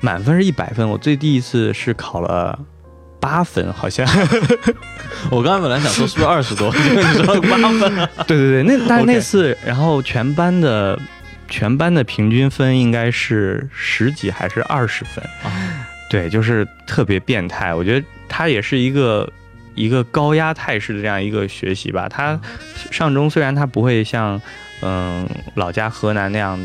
满分是一百分，我最低一次是考了八分，好像。*laughs* 我刚才本来想说是不是二十多，结果你说八分啊，对对对，那但是那次，然后全班的全班的平均分应该是十几还是二十分？对，就是特别变态。我觉得他也是一个一个高压态势的这样一个学习吧。他上中虽然他不会像嗯老家河南那样，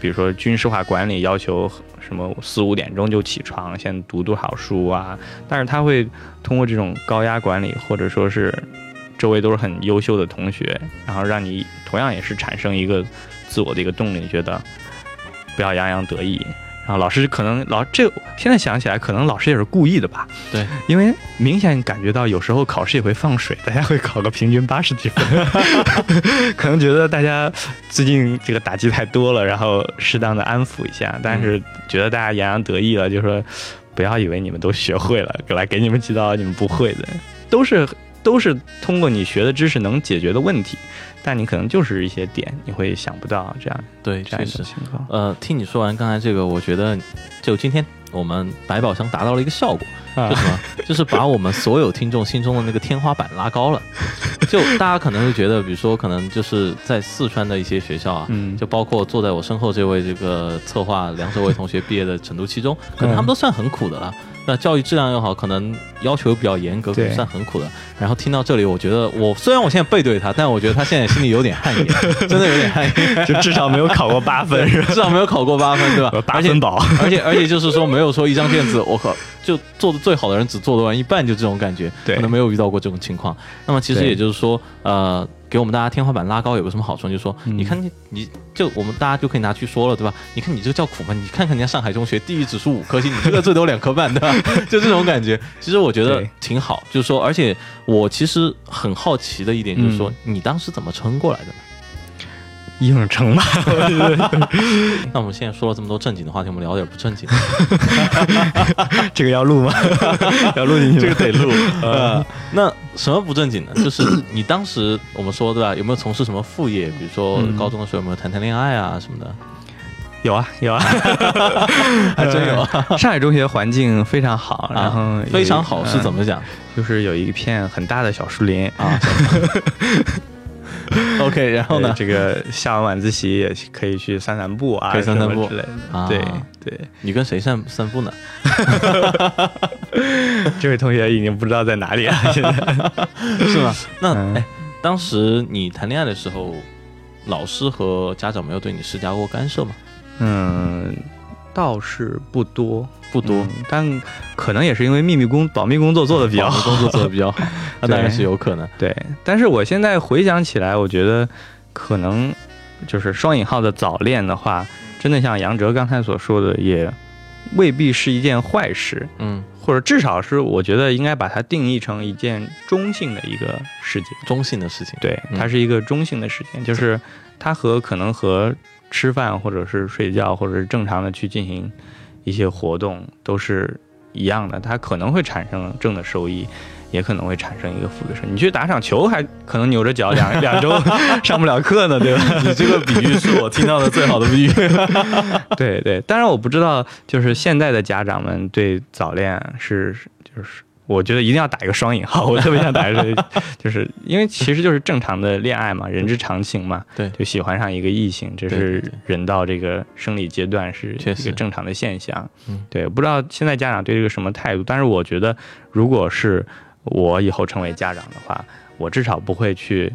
比如说军事化管理要求什么四五点钟就起床，先读读好书啊，但是他会通过这种高压管理，或者说是周围都是很优秀的同学，然后让你同样也是产生一个自我的一个动力，觉得不要洋洋得意。然后老师可能老这现在想起来，可能老师也是故意的吧？对，因为明显感觉到有时候考试也会放水，大家会考个平均八十几分，*laughs* 可能觉得大家最近这个打击太多了，然后适当的安抚一下，但是觉得大家洋洋得意了，就说不要以为你们都学会了，来给你们几道你们不会的，都是都是通过你学的知识能解决的问题，但你可能就是一些点你会想不到这样对，这样确实一种。情况。呃，听你说完刚才这个，我觉得就今天我们百宝箱达到了一个效果，啊就什么，*laughs* 就是把我们所有听众心中的那个天花板拉高了。*laughs* 就大家可能会觉得，比如说可能就是在四川的一些学校啊，嗯就包括坐在我身后这位这个策划梁哲伟同学毕业的成都七中，可能他们都算很苦的了。那教育质量又好，可能要求比较严格，可能算很苦的。然后听到这里，我觉得我虽然我现在背对他，但我觉得他现在心里有点汗颜，*laughs* 真的有点汗颜。就至少没有考过八分是吧？至少没有考过八分，对吧？八而且分宝。*laughs* 而且而且就是说，没有说一张卷子，我靠，就做的最好的人只做得完一半，就这种感觉，对可能没有遇到过这种情况。那么其实也就是说，呃，给我们大家天花板拉高有个什么好处？就是说，嗯你看你你就我们大家就可以拿去说了，对吧？你看你这个叫苦吗？你看看人家上海中学地狱指数五颗星，你这个最多两颗半，对吧？*laughs* 就这种感觉，其实我觉得挺好。就是说，而且我其实很好奇的一点就是说，嗯你当时怎么撑过来的呢？应承吧。*laughs* 那我们现在说了这么多正经的话题，我们聊点不正经。*laughs* 这个要录吗？*laughs* 要录进去？这个得录。呃，那什么不正经的？*coughs* 就是你当时我们说对吧？有没有从事什么副业？比如说高中的时候有没有谈谈恋爱啊什么的？有啊有啊，还真有。啊上海中学环境非常好，然后非常好是怎么讲？就是有一片很大的小树林啊。*laughs* OK，然后呢？这个下完晚自习也可以去散散步啊，可以散散步之类的。对对，你跟谁散散步呢？*laughs* 这位同学已经不知道在哪里了，现在 *laughs* 是吗？那哎，当时你谈恋爱的时候，老师和家长没有对你施加过干涉吗？嗯，倒是不多。不多，但可能也是因为秘密工保密工作做的比较好，工作做的比较好，*laughs* 那当然是有可能。对，但是我现在回想起来，我觉得可能就是双引号的早恋的话，真的像杨哲刚才所说的，也未必是一件坏事。嗯，或者至少是我觉得应该把它定义成一件中性的一个事情，中性的事情。对，它是一个中性的事情，就是它和可能和吃饭或者是睡觉或者是正常的去进行。一些活动都是一样的，它可能会产生正的收益，也可能会产生一个负的收益。你去打场球，还可能扭着脚两两周 *laughs* 上不了课呢，对吧？*laughs* 你这个比喻是我听到的最好的比喻。*laughs* 对对，当然我不知道，就是现在的家长们对早恋是就是。我觉得一定要打一个双引 *laughs* 号，我特别想打一个，*laughs* 就是因为其实就是正常的恋爱嘛，人之常情嘛，对，就喜欢上一个异性，这是人到这个生理阶段是一个正常的现象。嗯，对，不知道现在家长对这个什么态度，但是我觉得，如果是我以后成为家长的话，我至少不会去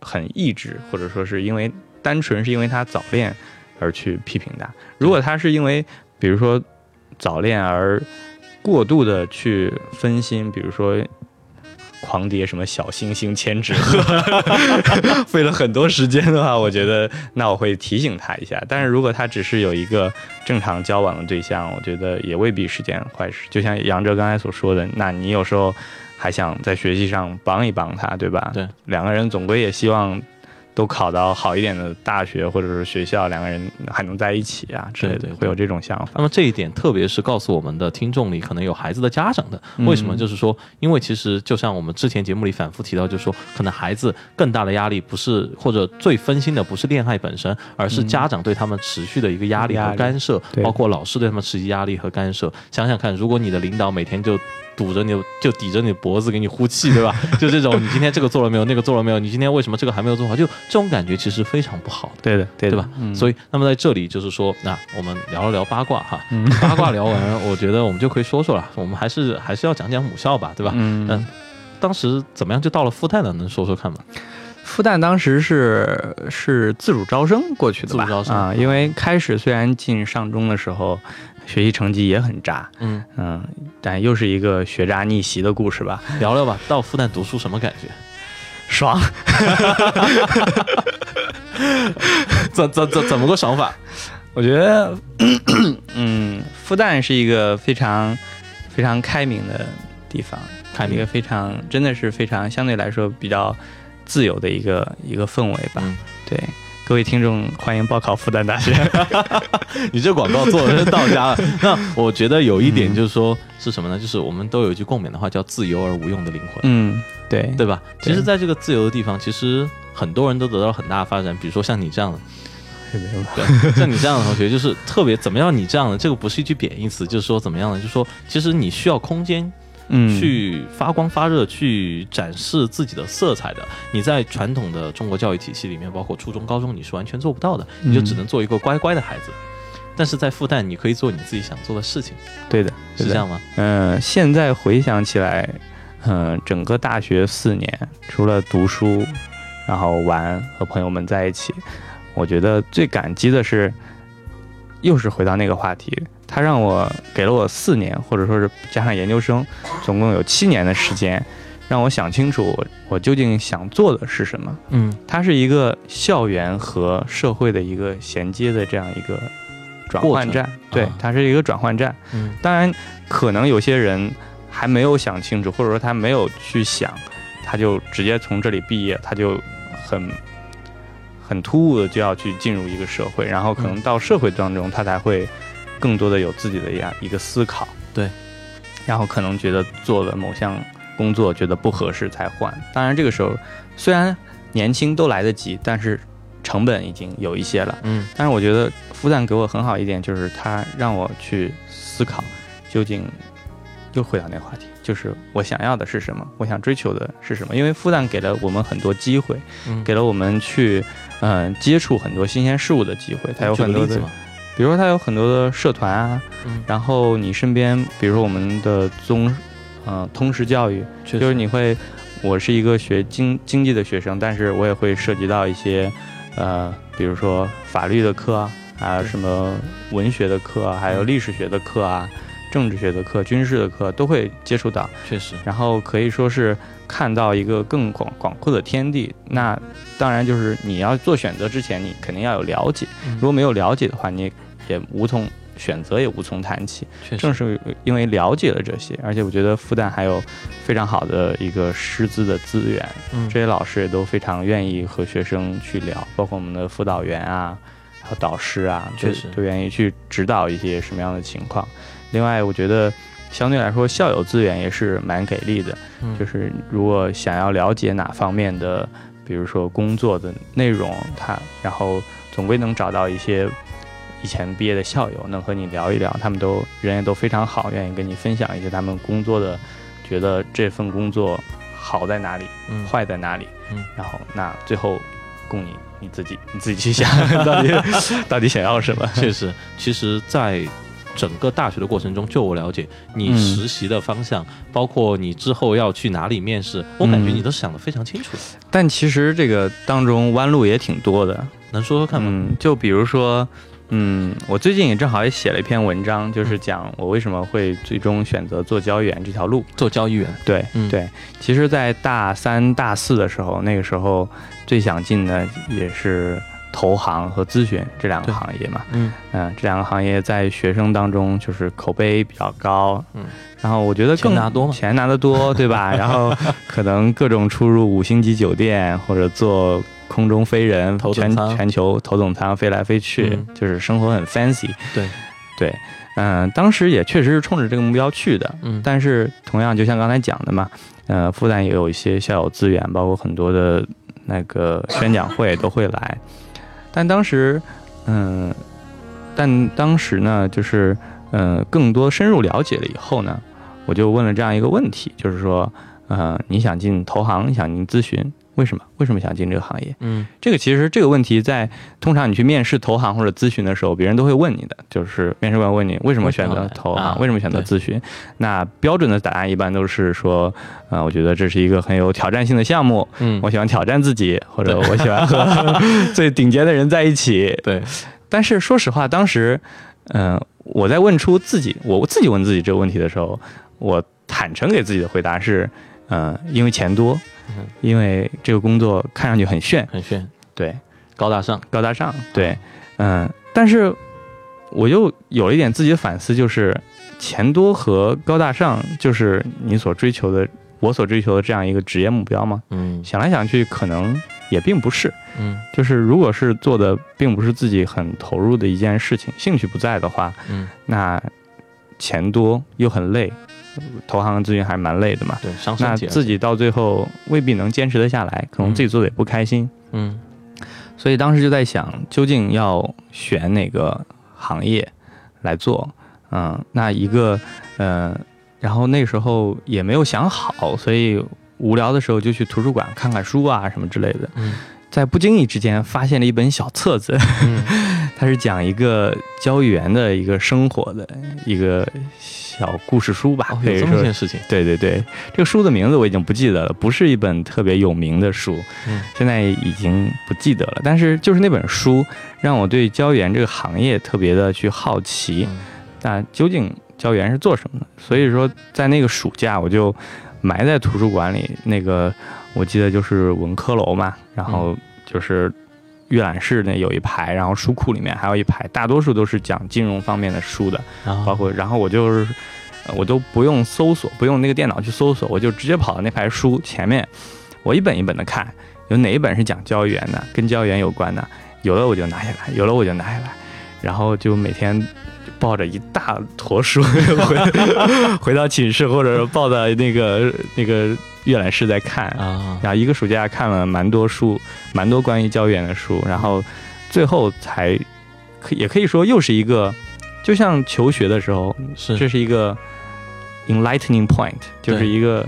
很抑制，或者说是因为单纯是因为他早恋而去批评他。如果他是因为比如说早恋而过度的去分心，比如说狂叠什么小星星、千纸鹤，*laughs* 费了很多时间的话，我觉得那我会提醒他一下。但是如果他只是有一个正常交往的对象，我觉得也未必是件坏事。就像杨哲刚才所说的，那你有时候还想在学习上帮一帮他，对吧？对，两个人总归也希望。都考到好一点的大学或者是学校，两个人还能在一起啊之类的，会有这种想法。那么这一点，特别是告诉我们的听众里可能有孩子的家长的，为什么？就是说，因为其实就像我们之前节目里反复提到，就是说，可能孩子更大的压力不是或者最分心的不是恋爱本身，而是家长对他们持续的一个压力和干涉，包括老师对他们持续压力和干涉。想想看，如果你的领导每天就堵着你就抵着你脖子给你呼气，对吧？*laughs* 就这种，你今天这个做了没有？那个做了没有？你今天为什么这个还没有做好？就这种感觉其实非常不好的。对的，对对吧？所以，那么在这里就是说，那我们聊了聊八卦哈，八卦聊完，我觉得我们就可以说说了。我们还是还是要讲讲母校吧，对吧？嗯。当时怎么样就到了复旦了？能说说看吗？复旦当时是是自主招生过去的吧？自主招生啊，因为开始虽然进上中的时候。学习成绩也很渣，嗯嗯，但又是一个学渣逆袭的故事吧？聊聊吧，到复旦读书什么感觉？爽！*laughs* 怎怎怎怎么个爽法？我觉得，*clears throat* 嗯，复旦是一个非常非常开明的地方，看一个非常真的是非常相对来说比较自由的一个一个氛围吧？对。各位听众，欢迎报考复旦大学。*laughs* 你这广告做的是到家了。那我觉得有一点就是说，是什么呢？就是我们都有一句共勉的话，叫“自由而无用的灵魂”。嗯，对，对吧？其实，在这个自由的地方，其实很多人都得到了很大的发展。比如说像你这样的，对，像你这样的同学，就是特别怎么样？你这样的，这个不是一句贬义词，就是说怎么样呢？就是说，其实你需要空间。嗯，去发光发热，去展示自己的色彩的，你在传统的中国教育体系里面，包括初中、高中，你是完全做不到的，你就只能做一个乖乖的孩子。但是在复旦，你可以做你自己想做的事情。对的，是这样吗？嗯，现在回想起来，嗯，整个大学四年，除了读书，然后玩，和朋友们在一起，我觉得最感激的是，又是回到那个话题。他让我给了我四年，或者说是加上研究生，总共有七年的时间，让我想清楚我我究竟想做的是什么。嗯，它是一个校园和社会的一个衔接的这样一个转换站。对，它是一个转换站。嗯，当然，可能有些人还没有想清楚，或者说他没有去想，他就直接从这里毕业，他就很很突兀的就要去进入一个社会，然后可能到社会当中，他才会更多的有自己的呀一个思考。对，然后可能觉得做了某项工作觉得不合适才换。当然这个时候虽然年轻都来得及，但是成本已经有一些了。嗯但是我觉得复旦给我很好一点，就是它让我去思考，究竟又回到那个话题，就是我想要的是什么，我想追求的是什么。因为复旦给了我们很多机会，嗯，给了我们去嗯、呃接触很多新鲜事物的机会，它有很多例子嘛，比如说它有很多的社团啊，嗯，然后你身边，比如说我们的综，呃，通识教育，就是你会，我是一个学经经济的学生，但是我也会涉及到一些，呃，比如说法律的课啊，还有什么文学的课啊，还有历史学的课啊，政治学的课、军事的课都会接触到，确实，然后可以说是看到一个更广广阔的天地。那当然就是你要做选择之前，你肯定要有了解，嗯如果没有了解的话，你也无从选择，也无从谈起。正是因为了解了这些，而且我觉得复旦还有非常好的一个师资的资源，嗯这些老师也都非常愿意和学生去聊，包括我们的辅导员啊，还有导师啊，都确实都愿意去指导一些什么样的情况。另外，我觉得相对来说校友资源也是蛮给力的，嗯。就是如果想要了解哪方面的，比如说工作的内容，他然后总归能找到一些以前毕业的校友，能和你聊一聊，他们都人也都非常好，愿意跟你分享一些他们工作的，觉得这份工作好在哪里，嗯坏在哪里，嗯，然后那最后供你你自己你自己去想 *laughs* 到底 *laughs* 到底想要什么，确实，其实，在整个大学的过程中，就我了解，你嗯。实习的方向，包括你之后要去哪里面试，我感觉嗯你都想得非常清楚。的。但其实这个当中弯路也挺多的，能说说看吗？嗯，就比如说，嗯，我最近也正好也写了一篇文章，就是讲我为什么会最终选择做交易员这条路。做交易员，对，嗯。对，其实，在大三、大四的时候，那个时候最想进的也是投行和咨询这两个行业嘛。嗯。嗯，这两个行业在学生当中就是口碑比较高，嗯，然后我觉得更钱拿多嘛。钱拿得多，*laughs* 对吧？然后可能各种出入五星级酒店或者坐空中飞人，全头等舱。全球头等舱飞来飞去，嗯。就是生活很 fancy。对。对，嗯、当时也确实是冲着这个目标去的，嗯。但是同样就像刚才讲的嘛，呃，复旦也有一些校友资源，包括很多的那个宣讲会都会来，但当时，嗯、但当时呢，就是嗯，更多深入了解了以后呢，我就问了这样一个问题，就是说，呃，你想进投行，想进咨询，为什么？为什么想进这个行业？嗯这个其实这个问题在通常你去面试投行或者咨询的时候，别人都会问你的，就是面试官问你为什么选择投行，啊为什么选择咨询。那标准的答案一般都是说，呃，我觉得这是一个很有挑战性的项目，嗯，我喜欢挑战自己，或者我喜欢和 *laughs* 最顶尖的人在一起。对，但是说实话，当时，嗯、我在问出自己我自己问自己这个问题的时候，我坦诚给自己的回答是，嗯、因为钱多嗯，*laughs* 因为这个工作看上去很炫，很炫，对。高大上，高大上，对，嗯，但是我又有一点自己的反思，就是钱多和高大上，就是你所追求的，我所追求的这样一个职业目标吗？嗯。想来想去，可能也并不是。嗯。就是如果是做的并不是自己很投入的一件事情，兴趣不在的话，嗯，那钱多又很累，投行咨询还蛮累的嘛。对，伤那自己到最后未必能坚持得下来，可能自己做的也不开心。嗯所以当时就在想，究竟要选哪个行业来做？嗯，那一个，呃，然后那时候也没有想好，所以无聊的时候就去图书馆看看书啊什么之类的。嗯在不经意之间发现了一本小册子，嗯 *laughs* 它是讲一个交易员的一个生活的一个小故事书吧，哦，可以说有这么件。事情，对对对，这个书的名字我已经不记得了，不是一本特别有名的书，嗯现在已经不记得了。但是就是那本书让我对胶原这个行业特别的去好奇，嗯那究竟胶原是做什么的？所以说在那个暑假我就埋在图书馆里，那个我记得就是文科楼嘛，然后就是。阅览室那有一排，然后书库里面还有一排，大多数都是讲金融方面的书的，包括然后我就是呃我都不用搜索，不用那个电脑去搜索，我就直接跑到那排书前面，我一本一本的看，有哪一本是讲交易员的，跟交易员有关的，有了我就拿下来，有了我就拿下来，然后就每天抱着一大坨书 *laughs* 回 *laughs* 回到寝室，或者是抱在那个那个阅览室在看。啊，然后一个暑假看了蛮多书，蛮多关于交易员的书，然后最后才可也可以说又是一个，就像求学的时候，是。这是一个 enlightening point，就是一个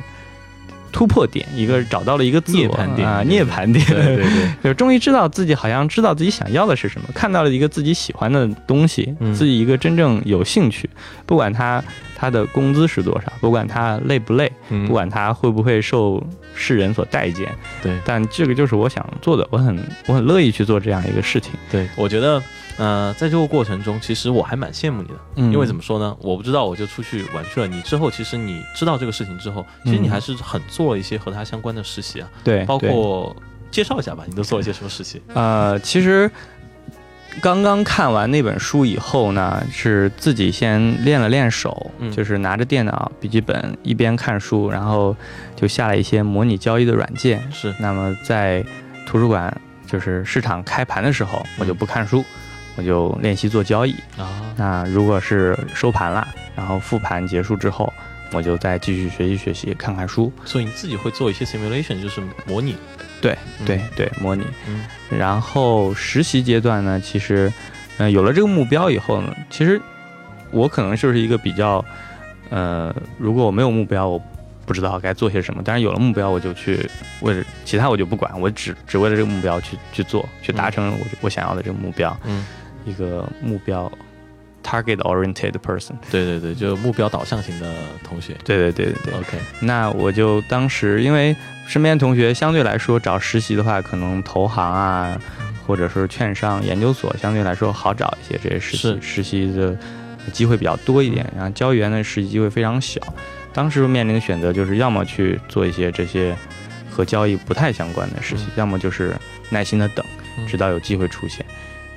突破点，一个找到了一个自我涅槃点啊，涅槃点，对对对，*laughs* 就终于知道自己好像知道自己想要的是什么，看到了一个自己喜欢的东西，嗯。自己一个真正有兴趣，不管他他的工资是多少，不管他累不累，嗯。不管他会不会受世人所待见，对但这个就是我想做的，我很我很乐意去做这样一个事情。对，我觉得呃，在这个过程中，其实我还蛮羡慕你的，嗯因为怎么说呢？我不知道，我就出去玩去了。你之后，其实你知道这个事情之后，其实你嗯还是很做了一些和他相关的实习啊，对，包括介绍一下吧，你都做了一些什么实习？呃，其实刚刚看完那本书以后呢，是自己先练了练手，嗯就是拿着电脑、笔记本一边看书，然后就下了一些模拟交易的软件。是那么在图书馆就是市场开盘的时候，我就不看书，我就练习做交易。啊，那如果是收盘了，然后复盘结束之后，我就再继续学习学习，看看书。所以你自己会做一些 simulation，就是模拟。对嗯对对，模拟。嗯然后实习阶段呢，其实，呃，有了这个目标以后呢，其实我可能就是一个比较，呃，如果我没有目标，我不知道该做些什么。但是有了目标，我就去为了其他我就不管，我只只为了这个目标去去做，去达成我我想要的这个目标，嗯，一个目标 target oriented person。对对对，就目标导向型的同学。对对对对对。OK，那我就当时因为身边同学相对来说找实习的话，可能投行啊，或者是券商、研究所相对来说好找一些，这些实习实习的机会比较多一点。然后交易员的实习机会非常小，当时面临的选择就是要么去做一些这些和交易不太相关的实习，嗯要么就是耐心的等，嗯直到有机会出现。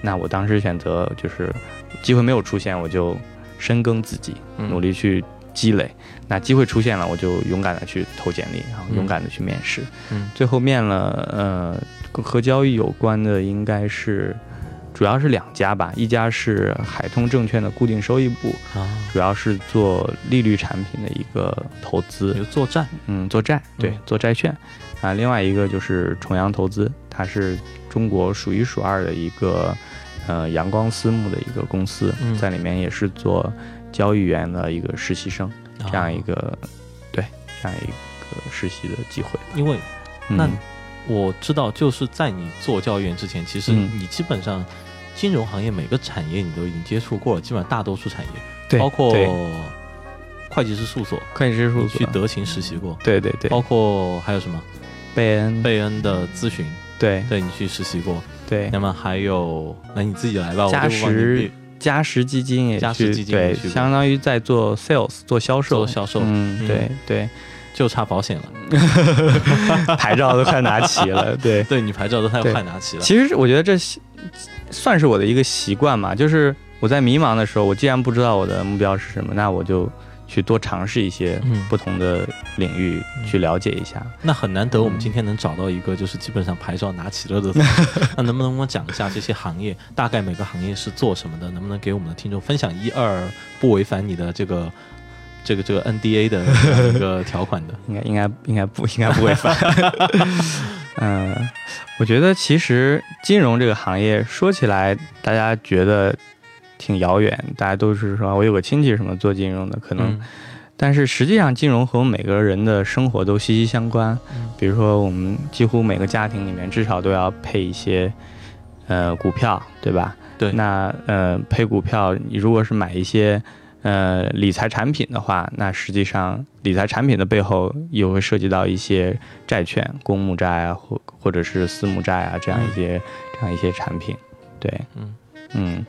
那我当时选择就是机会没有出现，我就深耕自己，嗯努力去积累。那机会出现了，我就勇敢的去投简历，然后嗯勇敢的去面试。嗯最后面了，呃，跟和交易有关的应该是主要是两家吧，一家是海通证券的固定收益部，啊，主要是做利率产品的一个投资，有做债。嗯，做债，对嗯，做债券。啊，另外一个就是重阳投资，它是中国数一数二的一个呃阳光私募的一个公司，嗯。在里面也是做交易员的一个实习生，这样一啊，个、对这样一个实习的机会。因为嗯、那我知道，就是在你做教育员之前，其实嗯。你基本上金融行业每个产业你都已经接触过了，基本上大多数产业，对包括会计师事务所，会计师事务所。去德勤实习过，对对对，包括还有什么？贝恩。贝恩的咨询，对。对你去实习过。对。那么还有，那你自己来吧，我嘉就不帮你实背嘉实基金也嘉实去基金对，相当于在做 sales 做销售。做销售。嗯，嗯。对对，就差保险了。*laughs* 牌照都快拿齐了，*laughs* 对。对你牌照都太对。快拿齐了。其实我觉得这算是我的一个习惯嘛，就是我在迷茫的时候，我既然不知道我的目标是什么，那我就去多尝试一些嗯不同的领域，去了解一下。那很难得，我们嗯今天能找到一个就是基本上牌照拿齐了的。*laughs* 那能不能跟我讲一下这些行业，大概每个行业是做什么的？能不能给我们的听众分享一二不违反你的这个这个这个 NDA 的 *laughs* 一个条款的？应该应该应该不应该不会犯。*laughs* 嗯，我觉得其实金融这个行业说起来，大家觉得挺遥远，大家都是说我有个亲戚什么做金融的，可能，嗯但是实际上金融和我们每个人的生活都息息相关。嗯比如说，我们几乎每个家庭里面至少都要配一些呃股票，对吧？对，那呃配股票，你如果是买一些呃理财产品的话，那实际上理财产品的背后又会涉及到一些债券、公募债啊，或或者是私募债啊这样一些、这样一些产品。对，嗯嗯，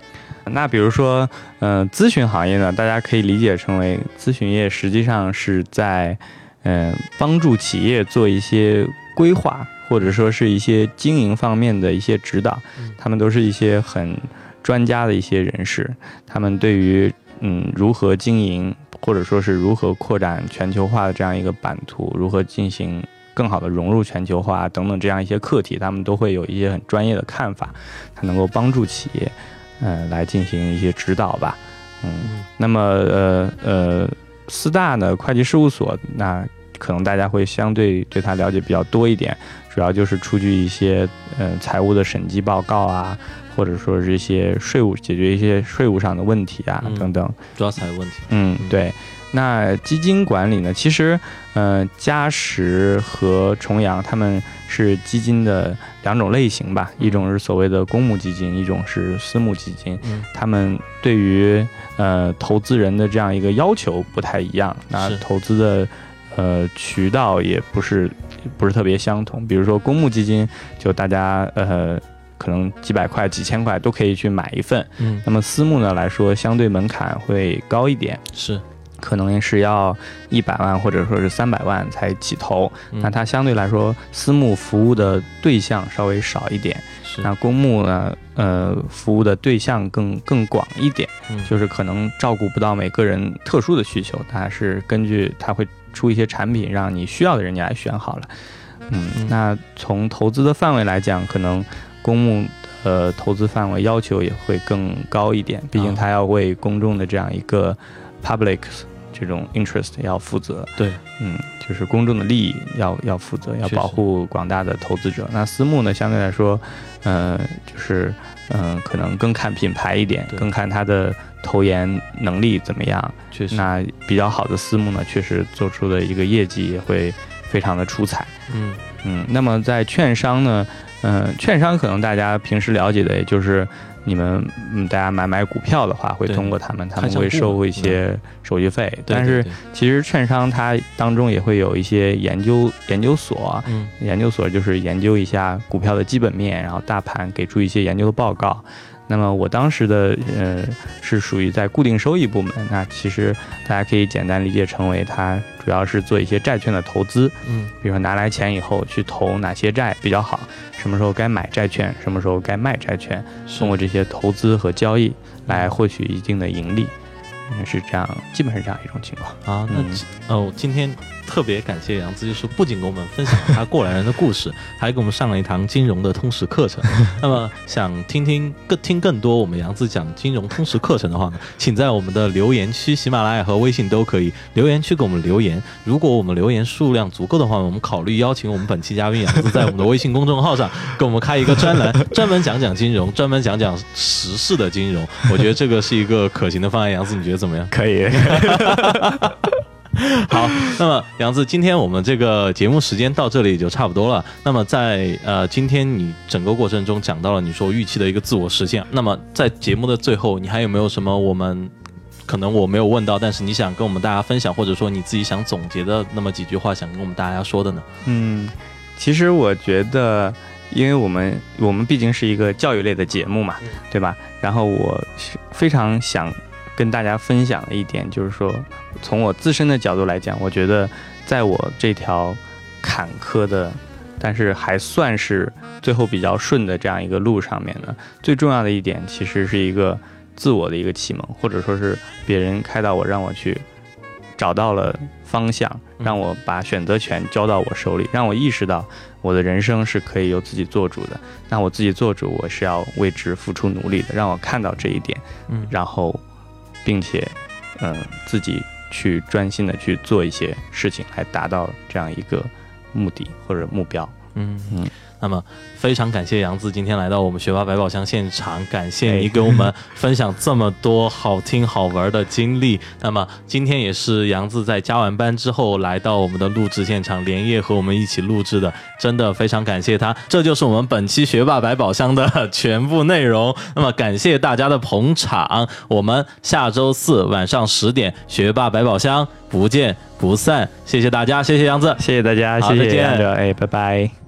那比如说呃咨询行业呢，大家可以理解成为咨询业实际上是在嗯、呃帮助企业做一些规划，或者说是一些经营方面的一些指导。嗯他们都是一些很专家的一些人士，他们对于嗯如何经营，或者说是如何扩展全球化的这样一个版图，如何进行更好的融入全球化等等这样一些课题，他们都会有一些很专业的看法，它能够帮助企业，呃，来进行一些指导吧。嗯，那么呃呃，四大呢会计事务所，那可能大家会相对对它了解比较多一点，主要就是出具一些呃财务的审计报告啊，或者说是一些税务解决一些税务上的问题啊嗯等等。主要财务问题。嗯，对。那基金管理呢？其实，呃，嘉实和重阳他们是基金的两种类型吧，一种是所谓的公募基金，一种是私募基金。嗯他们对于呃投资人的这样一个要求不太一样，那投资的呃渠道也不是不是特别相同。比如说公募基金，就大家呃可能几百块、几千块都可以去买一份。嗯，那么私募呢来说，相对门槛会高一点，是。可能是要一百万或者说是三百万才起投。嗯那它相对来说，私募服务的对象稍微少一点。那公募呢，呃，服务的对象更更广一点，嗯就是可能照顾不到每个人特殊的需求，它是根据它会出一些产品，让你需要的人你来选好了。嗯嗯，那从投资的范围来讲，可能公募呃投资范围要求也会更高一点，毕竟啊它要为公众的这样一个 public 这种 interest 要负责。对，嗯，就是公众的利益要要负责，要保护广大的投资者。那私募呢，相对来说，呃，就是嗯、呃可能更看品牌一点，对更看它的投研能力怎么样。确实。那比较好的私募呢，确实做出的一个业绩也会非常的出彩。嗯嗯，那么在券商呢，嗯、券商可能大家平时了解的也就是你们嗯，大家买买股票的话，会通过他们，他们会收一些手续费。对但是其实券商它当中也会有一些研究研究所，嗯研究所就是研究一下股票的基本面，然后大盘给出一些研究的报告。那么我当时的呃是属于在固定收益部门，那其实大家可以简单理解成为它主要是做一些债券的投资，嗯。比如说拿来钱以后去投哪些债比较好，什么时候该买债券，什么时候该卖债券，通过这些投资和交易来获取一定的盈利，嗯，是这样，基本是这样一种情况。啊，那哦，今天特别感谢杨子，就是不仅给我们分享了他过来人的故事，*laughs* 还给我们上了一堂金融的通识课程。那么想听听更听更多我们杨子讲金融通识课程的话呢，请在我们的留言区，喜马拉雅和微信都可以留言区给我们留言。如果我们留言数量足够的话，我们考虑邀请我们本期嘉宾杨子在我们的微信公众号上给我们开一个专栏，专门讲讲金融，专门讲讲时事的金融。我觉得这个是一个可行的方案。杨子，你觉得怎么样？可以，*laughs* 好，那么杨子，今天我们这个节目时间到这里就差不多了。那么在呃今天你整个过程中讲到了你说预期的一个自我实现，那么在节目的最后，你还有没有什么我们可能我没有问到，但是你想跟我们大家分享，或者说你自己想总结的那么几句话，想跟我们大家说的呢？嗯，其实我觉得，因为我们我们毕竟是一个教育类的节目嘛，嗯对吧？然后我是非常想跟大家分享了一点，就是说，从我自身的角度来讲，我觉得在我这条坎坷的，但是还算是最后比较顺的这样一个路上面呢，最重要的一点其实是一个自我的一个启蒙，或者说是别人开导我，让我去找到了方向，嗯让我把选择权交到我手里，让我意识到我的人生是可以由自己做主的。那我自己做主，我是要为之付出努力的，让我看到这一点，嗯然后，并且，嗯、自己去专心的去做一些事情，来达到这样一个目的或者目标。嗯嗯那么非常感谢杨子今天来到我们学霸百宝箱现场，感谢你哎给我们分享这么多好听好玩的经历。那么今天也是杨子在加完班之后来到我们的录制现场，连夜和我们一起录制的，真的非常感谢他。这就是我们本期学霸百宝箱的 *laughs* 全部内容。那么感谢大家的捧场，我们下周四晚上十点学霸百宝箱不见不散。谢谢大家，谢谢杨子。谢谢大家，谢谢杨哲，哎，拜拜。